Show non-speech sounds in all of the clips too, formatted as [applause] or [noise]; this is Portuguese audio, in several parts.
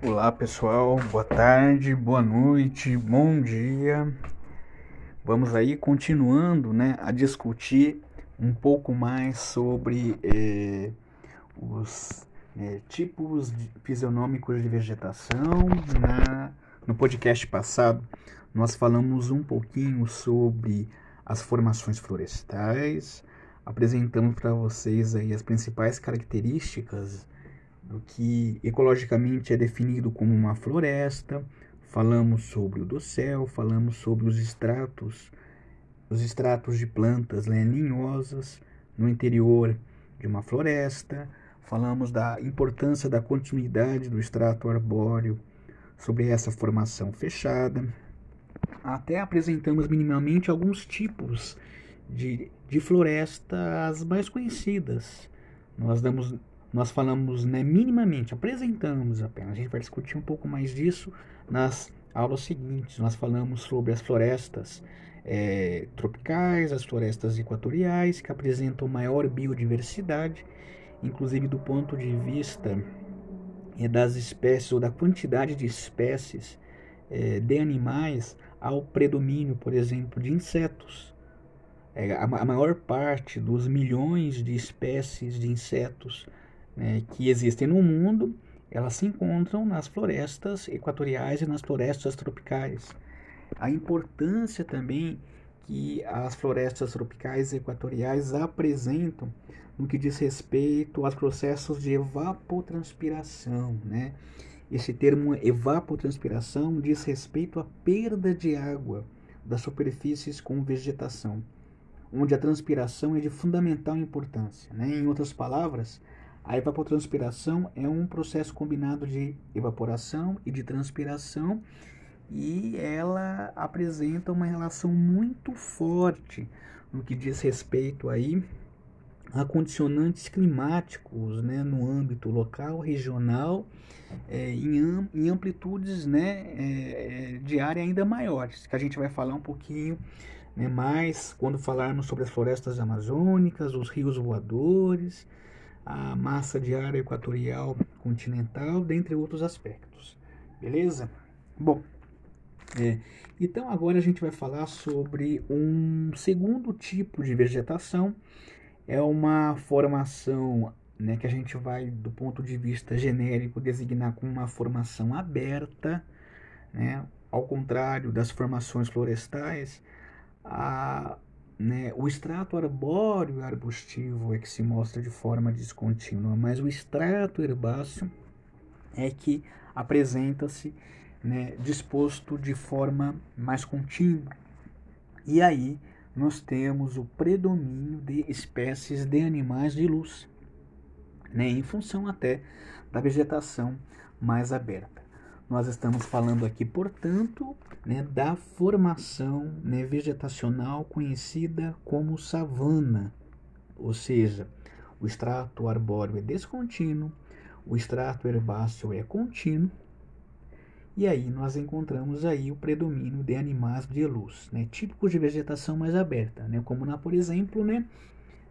Olá pessoal, boa tarde, boa noite, bom dia. Vamos aí continuando né, a discutir um pouco mais sobre eh, os eh, tipos fisionômicos de vegetação. Na, no podcast passado, nós falamos um pouquinho sobre as formações florestais, apresentamos para vocês aí as principais características do que ecologicamente é definido como uma floresta, falamos sobre o dossel, falamos sobre os estratos, os estratos de plantas lenhosas no interior de uma floresta, falamos da importância da continuidade do extrato arbóreo sobre essa formação fechada. Até apresentamos minimamente alguns tipos de, de florestas mais conhecidas. Nós damos nós falamos né, minimamente, apresentamos apenas. A gente vai discutir um pouco mais disso nas aulas seguintes. Nós falamos sobre as florestas é, tropicais, as florestas equatoriais, que apresentam maior biodiversidade, inclusive do ponto de vista é, das espécies ou da quantidade de espécies é, de animais ao predomínio, por exemplo, de insetos. A maior parte dos milhões de espécies de insetos né, que existem no mundo, elas se encontram nas florestas equatoriais e nas florestas tropicais. A importância também que as florestas tropicais e equatoriais apresentam no que diz respeito aos processos de evapotranspiração, né? Esse termo evapotranspiração diz respeito à perda de água das superfícies com vegetação, onde a transpiração é de fundamental importância. Né? Em outras palavras, a evapotranspiração é um processo combinado de evaporação e de transpiração e ela apresenta uma relação muito forte no que diz respeito aí a condicionantes climáticos né, no âmbito local, regional, é, em, em, amplitudes né, é, é, de área ainda maiores, que a gente vai falar um pouquinho né, mais quando falarmos sobre as florestas amazônicas, os rios voadores, a massa de área equatorial continental, dentre outros aspectos. Beleza? Bom, é, então agora a gente vai falar sobre um segundo tipo de vegetação. É uma formação né, que a gente vai, do ponto de vista genérico, designar como uma formação aberta, né, ao contrário das formações florestais, a, né? O extrato arbóreo arbustivo é que se mostra de forma descontínua, mas o extrato herbáceo é que apresenta-se né, disposto de forma mais contínua. E aí nós temos o predomínio de espécies de animais de luz, né, em função até da vegetação mais aberta. Nós estamos falando aqui, portanto, né, da formação né, vegetacional conhecida como savana, ou seja, o extrato arbóreo é descontínuo, o extrato herbáceo é contínuo, e aí nós encontramos aí o predomínio de animais de luz, né, típicos de vegetação mais aberta, né, como na, por exemplo, né,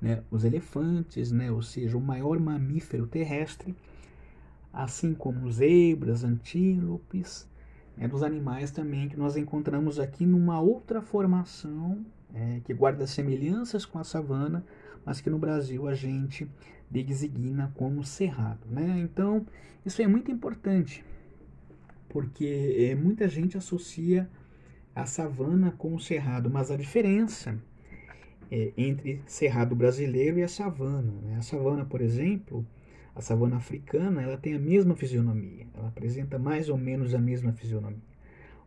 né, os elefantes, né, ou seja, o maior mamífero terrestre, assim como zebras, antílopes, é dos animais também que nós encontramos aqui numa outra formação é, que guarda semelhanças com a savana, mas que no Brasil a gente designa como cerrado. Né? Então, isso é muito importante, porque é, muita gente associa a savana com o cerrado, mas a diferença é, entre cerrado brasileiro e a savana. Né? A savana, por exemplo, a savana africana ela tem a mesma fisionomia, ela apresenta mais ou menos a mesma fisionomia.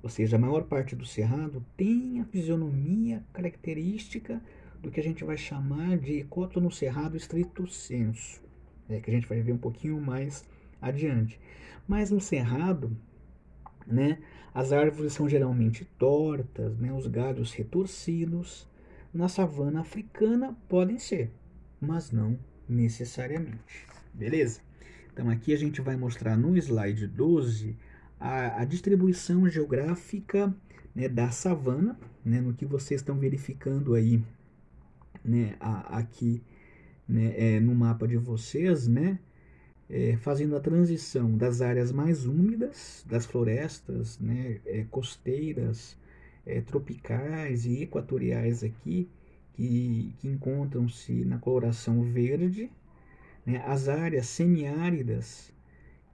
Ou seja, a maior parte do cerrado tem a fisionomia característica do que a gente vai chamar de cótono cerrado estrito senso, é, que a gente vai ver um pouquinho mais adiante. Mas no cerrado, né, as árvores são geralmente tortas, né, os galhos retorcidos. Na savana africana podem ser, mas não necessariamente. Beleza? Então aqui a gente vai mostrar no slide 12 a, a distribuição geográfica né, da savana, né, no que vocês estão verificando aí né, a, aqui né, é, no mapa de vocês, né, é, fazendo a transição das áreas mais úmidas, das florestas né, é, costeiras, é, tropicais e equatoriais aqui, que, que encontram-se na coloração verde, né, as áreas semiáridas,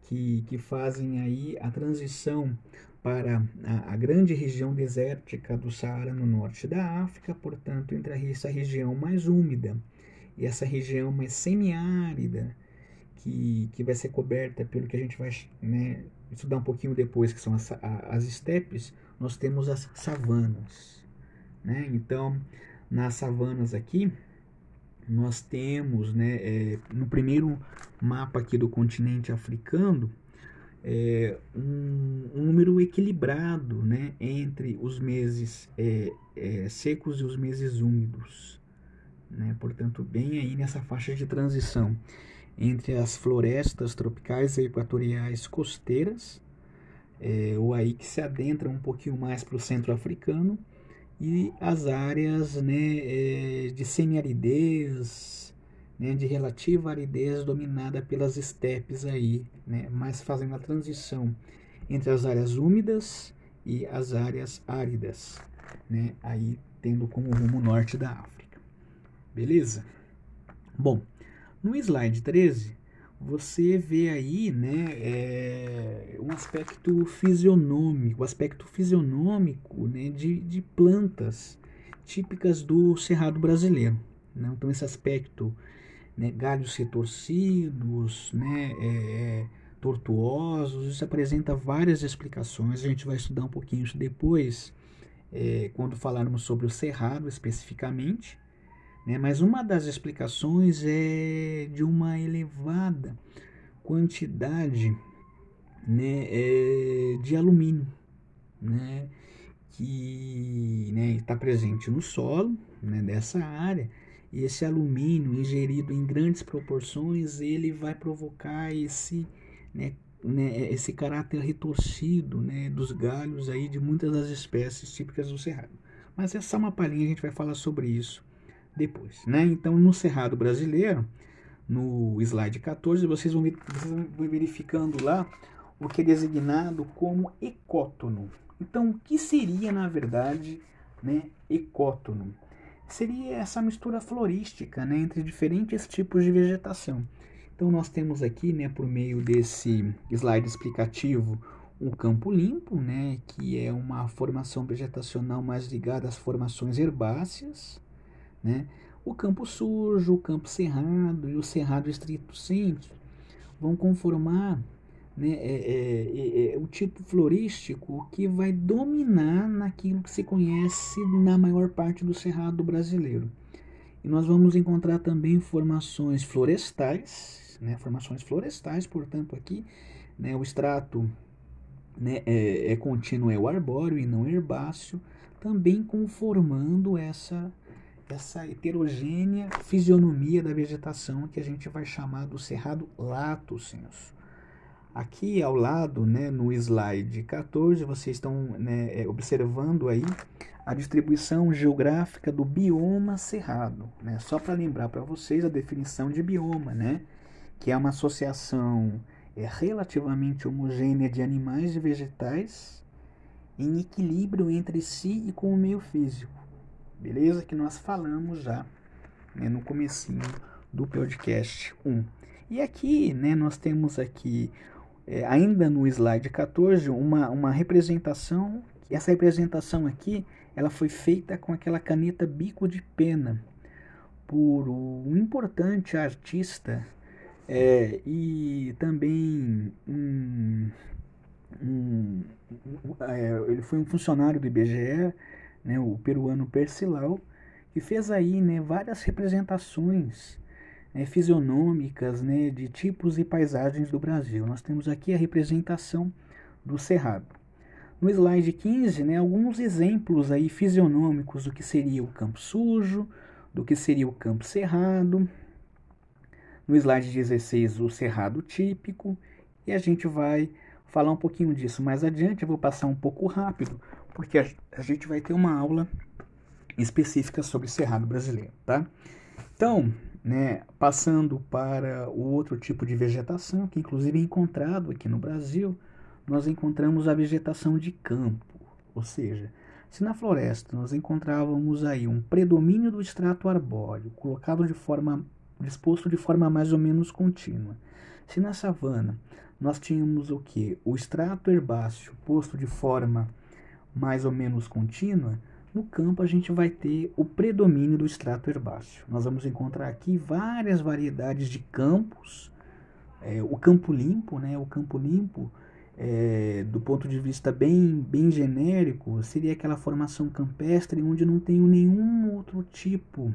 que, que fazem aí a transição para a, a, grande região desértica do Saara no norte da África, portanto, entre essa região mais úmida e essa região mais semiárida, que, que vai ser coberta pelo que a gente vai né, estudar um pouquinho depois, que são as, as estepes, nós temos as savanas. Né? Então, nas savanas aqui, nós temos, né, é, no primeiro mapa aqui do continente africano, é, um, um, número equilibrado né, entre os meses é, é, secos e os meses úmidos. Né? Portanto, bem aí nessa faixa de transição entre as florestas tropicais e equatoriais costeiras, é, ou aí que se adentra um pouquinho mais para o centro africano, e as áreas né, é, de semiaridez, né, de relativa aridez dominada pelas estepes aí, né, mas fazendo a transição entre as áreas úmidas e as áreas áridas, né, aí tendo como rumo norte da África. Beleza? Bom, no slide 13, você vê aí né, é, um aspecto fisionômico, aspecto fisionômico né, de, de plantas típicas do cerrado brasileiro. Né? Então, esse aspecto, né, galhos retorcidos, né, é, tortuosos, isso apresenta várias explicações. A gente vai estudar um pouquinho depois, é, quando falarmos sobre o cerrado especificamente. Né? Mas uma das explicações é de uma elevada quantidade né, é, de alumínio, né, que né, está presente no solo né, dessa área. E esse alumínio ingerido em grandes proporções, ele vai provocar esse, né, né, esse caráter retorcido né, dos galhos aí de muitas das espécies típicas do cerrado. Mas essa é uma palhinha, a gente vai falar sobre isso depois. Né? Então, no Cerrado Brasileiro, no slide 14, vocês vão, vocês vão verificando lá o que é designado como ecótono. Então, o que seria, na verdade, né, ecótono? Seria essa mistura florística né, entre diferentes tipos de vegetação. Então, nós temos aqui, né, por meio desse slide explicativo, um campo limpo, né, que é uma formação vegetacional mais ligada às formações herbáceas. Né? O campo sujo, o campo cerrado e o cerrado estrito senso vão conformar né, é, é, é, é, o tipo florístico que vai dominar naquilo que se conhece na maior parte do cerrado brasileiro. E nós vamos encontrar também formações florestais, né, formações florestais, portanto, aqui né, o extrato né, é, é contínuo é o arbóreo e não herbáceo, também conformando essa essa heterogênea fisionomia da vegetação que a gente vai chamar do cerrado lato senso. Aqui ao lado, né, no slide 14, vocês estão né, é, observando aí a distribuição geográfica do bioma cerrado. Né? Só para lembrar para vocês a definição de bioma, né? que é uma associação é, relativamente homogênea de animais e vegetais em equilíbrio entre si e com o meio físico beleza? Que nós falamos já né, no comecinho do podcast 1. E aqui, né, nós temos aqui, é, ainda no slide 14, uma, uma representação, essa representação aqui, ela foi feita com aquela caneta bico de pena, por um importante artista é, e também um, um, é, ele foi um funcionário do IBGE, né, o peruano Percilau, que fez aí né, várias representações né, fisionômicas né, de tipos e paisagens do Brasil. Nós temos aqui a representação do Cerrado. No slide 15, né, alguns exemplos aí fisionômicos do que seria o campo sujo, do que seria o campo cerrado. No slide 16, o cerrado típico. E a gente vai falar um pouquinho disso mais adiante. Eu vou passar um pouco rápido, porque a, gente vai ter uma aula específica sobre Cerrado brasileiro, tá? Então, né, passando para o outro tipo de vegetação, que inclusive é encontrado aqui no Brasil, nós encontramos a vegetação de campo, ou seja, se na floresta nós encontrávamos aí um predomínio do extrato arbóreo, colocado de forma disposto de forma mais ou menos contínua. Se na savana nós tínhamos o que? O extrato herbáceo posto de forma mais ou menos contínua, no campo a gente vai ter o predomínio do extrato herbáceo. Nós vamos encontrar aqui várias variedades de campos. É, o campo limpo, né? O campo limpo, é, do ponto de vista bem, bem genérico, seria aquela formação campestre onde não tem nenhum outro tipo,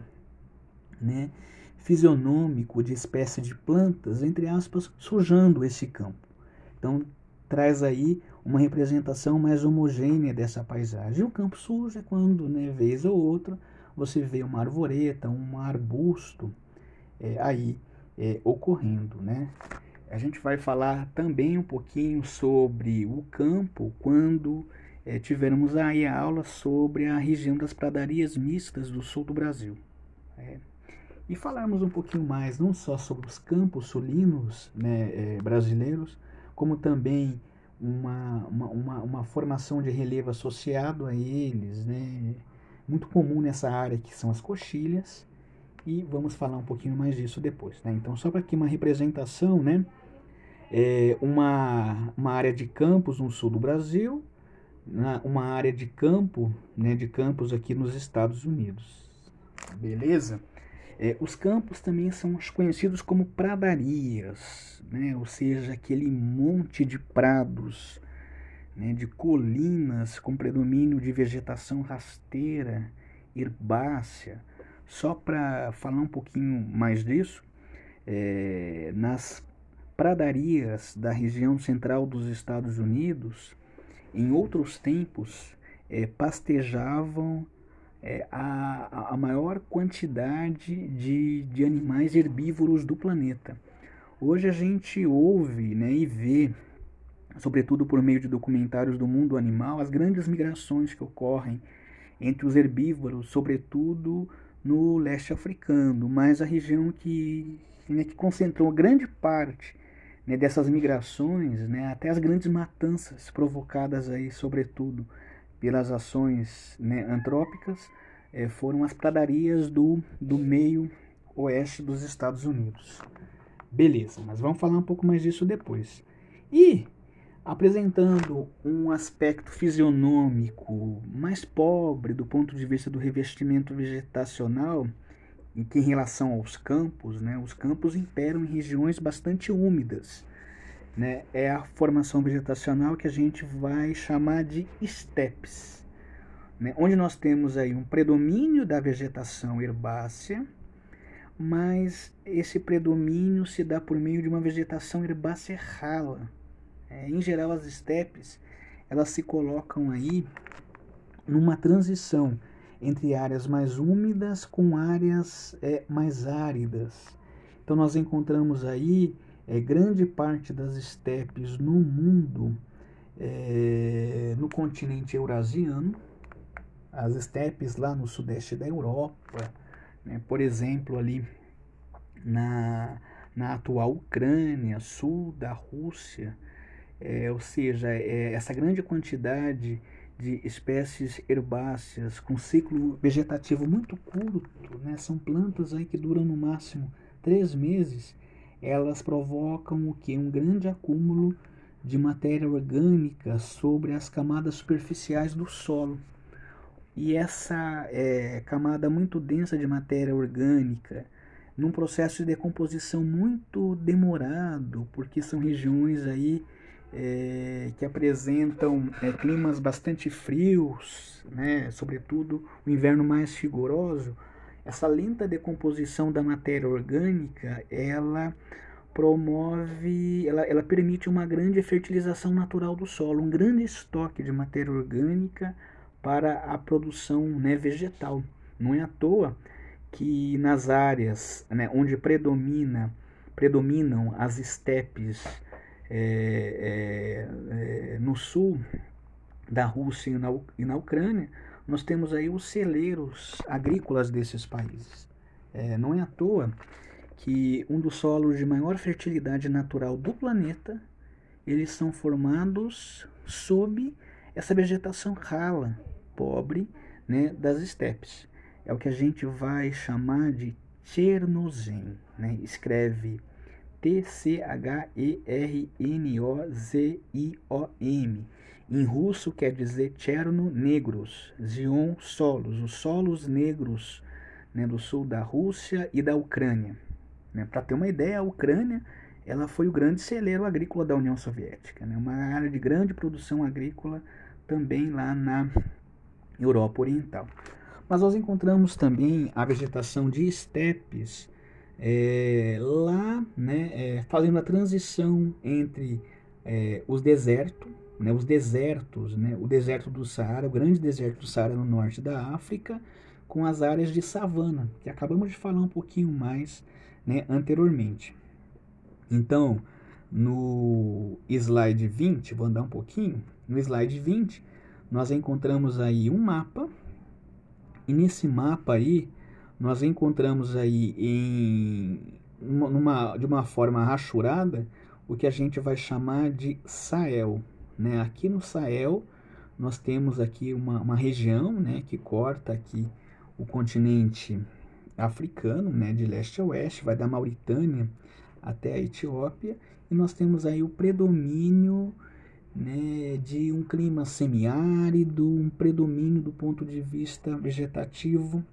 né? Fisionômico de espécie de plantas, entre aspas, sujando esse campo. Então, traz aí uma representação mais homogênea dessa paisagem. O campo sujo é quando, né, vez ou outra, você vê uma arvoreta, um arbusto é, aí é, ocorrendo, né? A gente vai falar também um pouquinho sobre o campo quando é, tivermos aí a aula sobre a região das pradarias mistas do sul do Brasil. É. E falarmos um pouquinho mais não só sobre os campos solinos né, é, brasileiros, como também uma, uma, uma, uma, formação de relevo associado a eles, né? muito comum nessa área que são as coxilhas, e vamos falar um pouquinho mais disso depois. Né? Então, só para aqui uma representação, né? É uma, uma área de campos no sul do Brasil, uma área de campo, né, de campos aqui nos Estados Unidos. Beleza? É, os campos também são conhecidos como pradarias, né? ou seja, aquele monte de prados, né? de colinas com predomínio de vegetação rasteira, herbácea. Só para falar um pouquinho mais disso, é, nas pradarias da região central dos Estados Unidos, em outros tempos, é, pastejavam é, a, a maior quantidade de, de animais herbívoros do planeta. Hoje a gente ouve né, e vê, sobretudo por meio de documentários do mundo animal, as grandes migrações que ocorrem entre os herbívoros, sobretudo no leste africano, mas a região que, né, que concentrou grande parte né, dessas migrações, né, até as grandes matanças provocadas aí, sobretudo, pelas ações né, antrópicas é, foram as pradarias do, do meio oeste dos Estados Unidos. Beleza, mas vamos falar um pouco mais disso depois. E apresentando um aspecto fisionômico mais pobre do ponto de vista do revestimento vegetacional, em que em relação aos campos, né, os campos imperam em regiões bastante úmidas, né, é a formação vegetacional que a gente vai chamar de estepes, né, onde nós temos aí um predomínio da vegetação herbácea, mas esse predomínio se dá por meio de uma vegetação herbácea rala. É, em geral, as estepes elas se colocam aí numa transição entre áreas mais úmidas com áreas é, mais áridas. Então, nós encontramos aí é, grande parte das estepes no mundo, é, no continente eurasiano, as estepes lá no sudeste da Europa, né, por exemplo, ali na, na atual Ucrânia, sul da Rússia, é, ou seja, é, essa grande quantidade de espécies herbáceas com ciclo vegetativo muito curto, né, são plantas aí que duram no máximo três meses elas provocam o que? Um grande acúmulo de matéria orgânica sobre as camadas superficiais do solo. E essa é, camada muito densa de matéria orgânica, num processo de decomposição muito demorado, porque são regiões aí é, que apresentam é, climas bastante frios, né, sobretudo o inverno mais rigoroso, essa lenta decomposição da matéria orgânica, ela promove, ela, ela permite uma grande fertilização natural do solo, um grande estoque de matéria orgânica para a produção né, vegetal. Não é à toa que nas áreas né, onde predomina, predominam as estepes é, é, é, no sul da Rússia e na, e na Ucrânia, nós temos aí os celeiros agrícolas desses países. É, não é à toa que um dos solos de maior fertilidade natural do planeta, eles são formados sob essa vegetação rala, pobre, né, das estepes. É o que a gente vai chamar de Chernozem, né? Escreve T-C-H-E-R-N-O-Z-I-O-M. Em russo quer dizer Cherno negros, Zion solos, os solos negros né, do sul da Rússia e da Ucrânia. Né? Para ter uma ideia, a Ucrânia ela foi o grande celeiro agrícola da União Soviética, né? uma área de grande produção agrícola também lá na Europa Oriental. Mas nós encontramos também a vegetação de estepes é, lá, né, é, fazendo a transição entre é, os desertos, né, os desertos, né, o deserto do Saara, o grande deserto do Saara no norte da África, com as áreas de savana, que acabamos de falar um pouquinho mais né, anteriormente. Então, no slide 20, vou andar um pouquinho, no slide 20, nós encontramos aí um mapa, e nesse mapa aí, nós encontramos aí em numa, de uma forma rachurada o que a gente vai chamar de Sahel. Né? Aqui no Sahel, nós temos aqui uma, uma região né, que corta aqui o continente africano, né, de leste a oeste, vai da Mauritânia até a Etiópia, e nós temos aí o predomínio né, de um clima semiárido, um predomínio do ponto de vista vegetativo,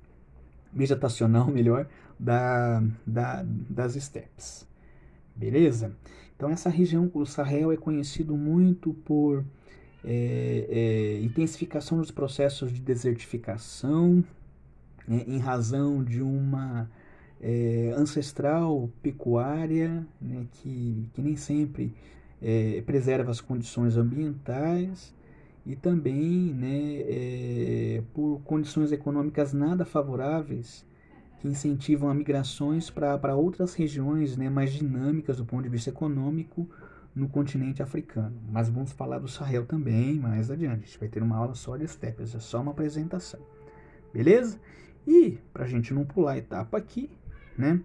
vegetacional [laughs] melhor, da, da, das estepes. Beleza? Então essa região, o Sahel é conhecido muito por é, é, intensificação dos processos de desertificação, né, em razão de uma é, ancestral pecuária né, que, que nem sempre é, preserva as condições ambientais e também né, é, por condições econômicas nada favoráveis que incentivam a migrações para outras regiões né, mais dinâmicas do ponto de vista econômico no continente africano. Mas vamos falar do Sahel também mais adiante. A gente vai ter uma aula só de estepes, é só uma apresentação. Beleza? E, para a gente não pular a etapa aqui, né?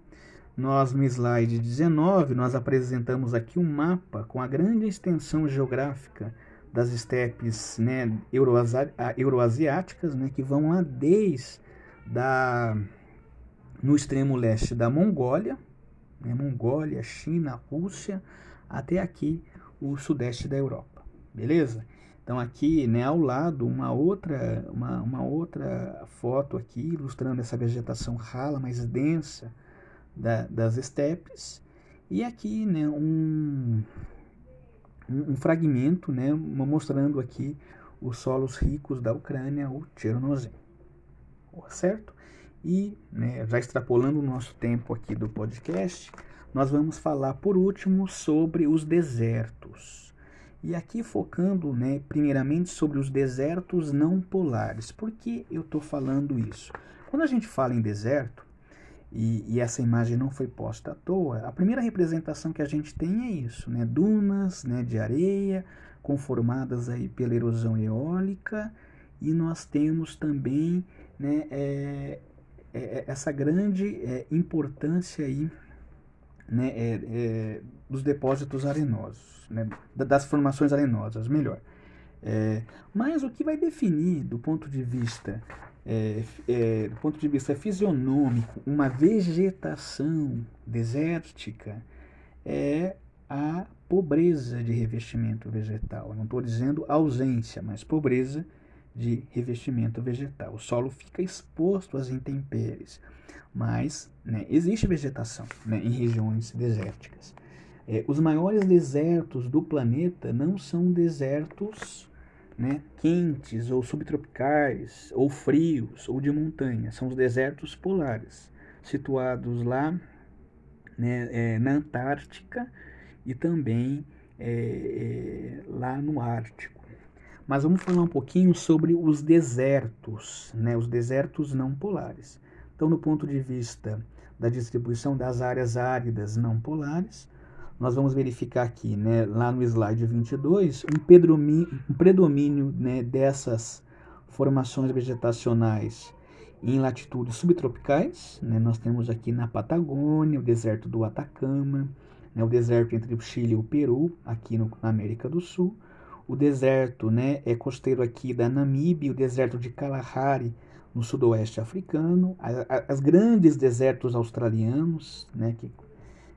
Nós no slide 19, nós apresentamos aqui um mapa com a grande extensão geográfica das estepes né, euroasiáticas, né, que vão lá desde da, no extremo leste da Mongólia, né, Mongólia, China, Rússia, até aqui o sudeste da Europa, beleza? Então aqui, né, ao lado, uma outra, uma, uma outra foto aqui ilustrando essa vegetação rala, mais densa da, das estepes. E aqui, né, um, um fragmento, né, mostrando aqui os solos ricos da Ucrânia, o Chernozem. Certo? E, né, já extrapolando o nosso tempo aqui do podcast, nós vamos falar por último sobre os desertos. E aqui focando, né, primeiramente sobre os desertos não polares. Por que eu estou falando isso? Quando a gente fala em deserto, e, e, essa imagem não foi posta à toa, a primeira representação que a gente tem é isso, né, dunas né, de areia conformadas aí pela erosão eólica, e nós temos também né, é, é, é essa grande é, importância aí, né, é, é, dos depósitos arenosos né, das formações arenosas, melhor. É, mas o que vai definir do ponto de vista do ponto de vista fisionômico uma vegetação desértica é a pobreza de revestimento vegetal. Eu não estou dizendo ausência, mas pobreza de revestimento vegetal. O solo fica exposto às intempéries, mas né, existe vegetação né, em regiões desérticas. É, os maiores desertos do planeta não são desertos né, quentes ou subtropicais ou frios ou de montanha, são os desertos polares, situados lá né, é, na Antártica e também é, é, lá no Ártico. Mas vamos falar um pouquinho sobre os desertos, né, os desertos não polares. Então, do ponto de vista da distribuição das áreas áridas não polares, nós vamos verificar aqui, né, lá no slide 22, um um predomínio né, dessas formações vegetacionais em latitudes subtropicais. Né? Nós temos aqui na Patagônia o deserto do Atacama, né? o deserto entre o Chile e o Peru, aqui no, na América do Sul. O deserto né, é costeiro aqui da Namíbia, o deserto de Kalahari, no sudoeste africano, as grandes desertos australianos, né, que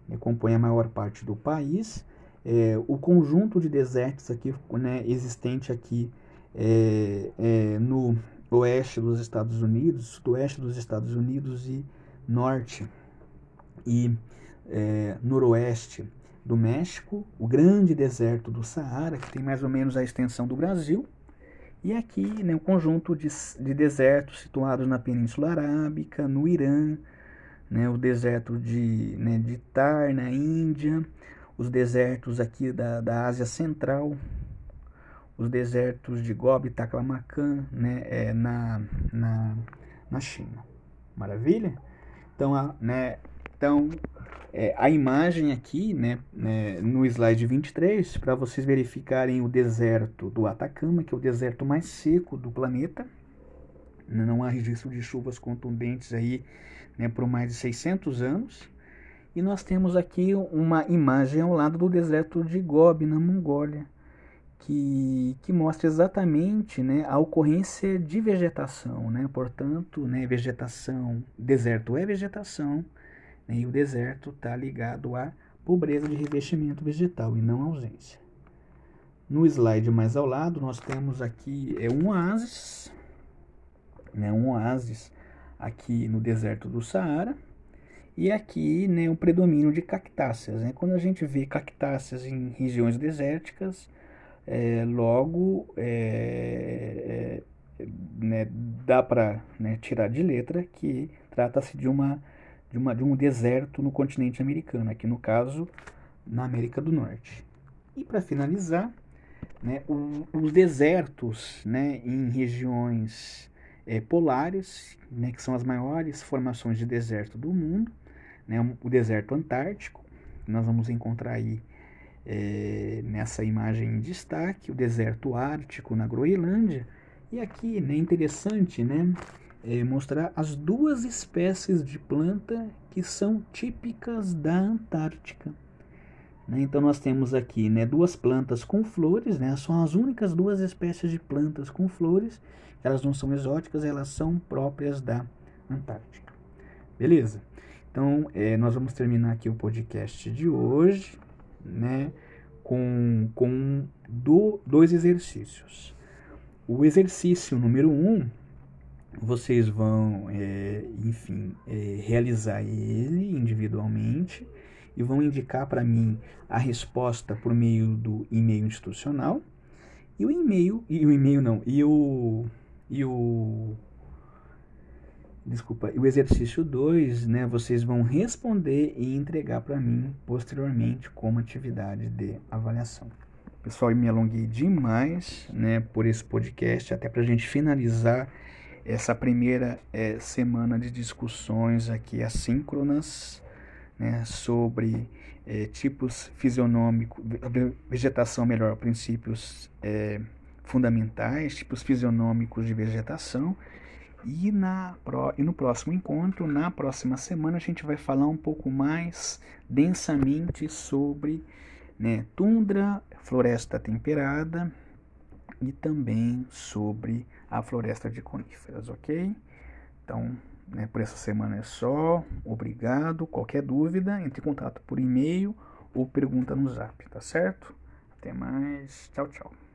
né, compõem a maior parte do país, é, o conjunto de desertos aqui, né, existente aqui é, é, no oeste dos Estados Unidos, sudoeste dos Estados Unidos e norte e é, noroeste do México, o grande deserto do Saara, que tem mais ou menos a extensão do Brasil, e aqui né, um conjunto de, de desertos situados na Península Arábica, no Irã, né, o deserto de, né, de Tar, na Índia, os desertos aqui da, da Ásia Central, os desertos de Gobi Taklamakan né, é, na, na, na China. Maravilha? Então, a, né, então é, a imagem aqui né, né, no slide 23, para vocês verificarem o deserto do Atacama, que é o deserto mais seco do planeta. Não há registro de chuvas contundentes aí né, por mais de 600 anos. E nós temos aqui uma imagem ao lado do deserto de Gobi, na Mongólia que, que mostra exatamente né, a ocorrência de vegetação. Né? Portanto, né, vegetação, deserto é vegetação, né, e o deserto está ligado à pobreza de revestimento vegetal e não ausência. No slide mais ao lado, nós temos aqui é um oásis, né, um oásis aqui no deserto do Saara, e aqui né, o predomínio de cactáceas. Né? Quando a gente vê cactáceas em regiões desérticas, é, logo é, é, né, dá para né, tirar de letra que trata-se de uma, de uma de um deserto no continente americano, aqui no caso na América do Norte. E para finalizar, né, o, os desertos né, em regiões é, polares, né, que são as maiores formações de deserto do mundo, né, o deserto antártico, nós vamos encontrar aí é, nessa imagem em destaque, o deserto ártico na Groenlândia. E aqui né, interessante né, é, mostrar as duas espécies de planta que são típicas da Antártica. Né, então nós temos aqui né, duas plantas com flores, né, são as únicas duas espécies de plantas com flores, elas não são exóticas, elas são próprias da Antártica. Beleza? Então é, nós vamos terminar aqui o podcast de hoje né, com, com do, dois exercícios. O exercício número um, vocês vão, é, enfim, é, realizar ele individualmente e vão indicar para mim a resposta por meio do e-mail institucional. E o e-mail, e o e-mail não, e o, e o desculpa, o exercício 2, né, vocês vão responder e entregar para mim posteriormente como atividade de avaliação. Pessoal, eu me alonguei demais, né, por esse podcast, até para a gente finalizar essa primeira é, semana de discussões aqui assíncronas, né, sobre é, tipos fisionômicos, vegetação melhor, princípios é, fundamentais, tipos fisionômicos de vegetação. E, na, e no próximo encontro, na próxima semana, a gente vai falar um pouco mais densamente sobre né, tundra, floresta temperada e também sobre a floresta de coníferas, ok? Então, né, por essa semana é só. Obrigado. Qualquer dúvida, entre em contato por e-mail ou pergunta no zap, tá certo? Até mais. Tchau, tchau.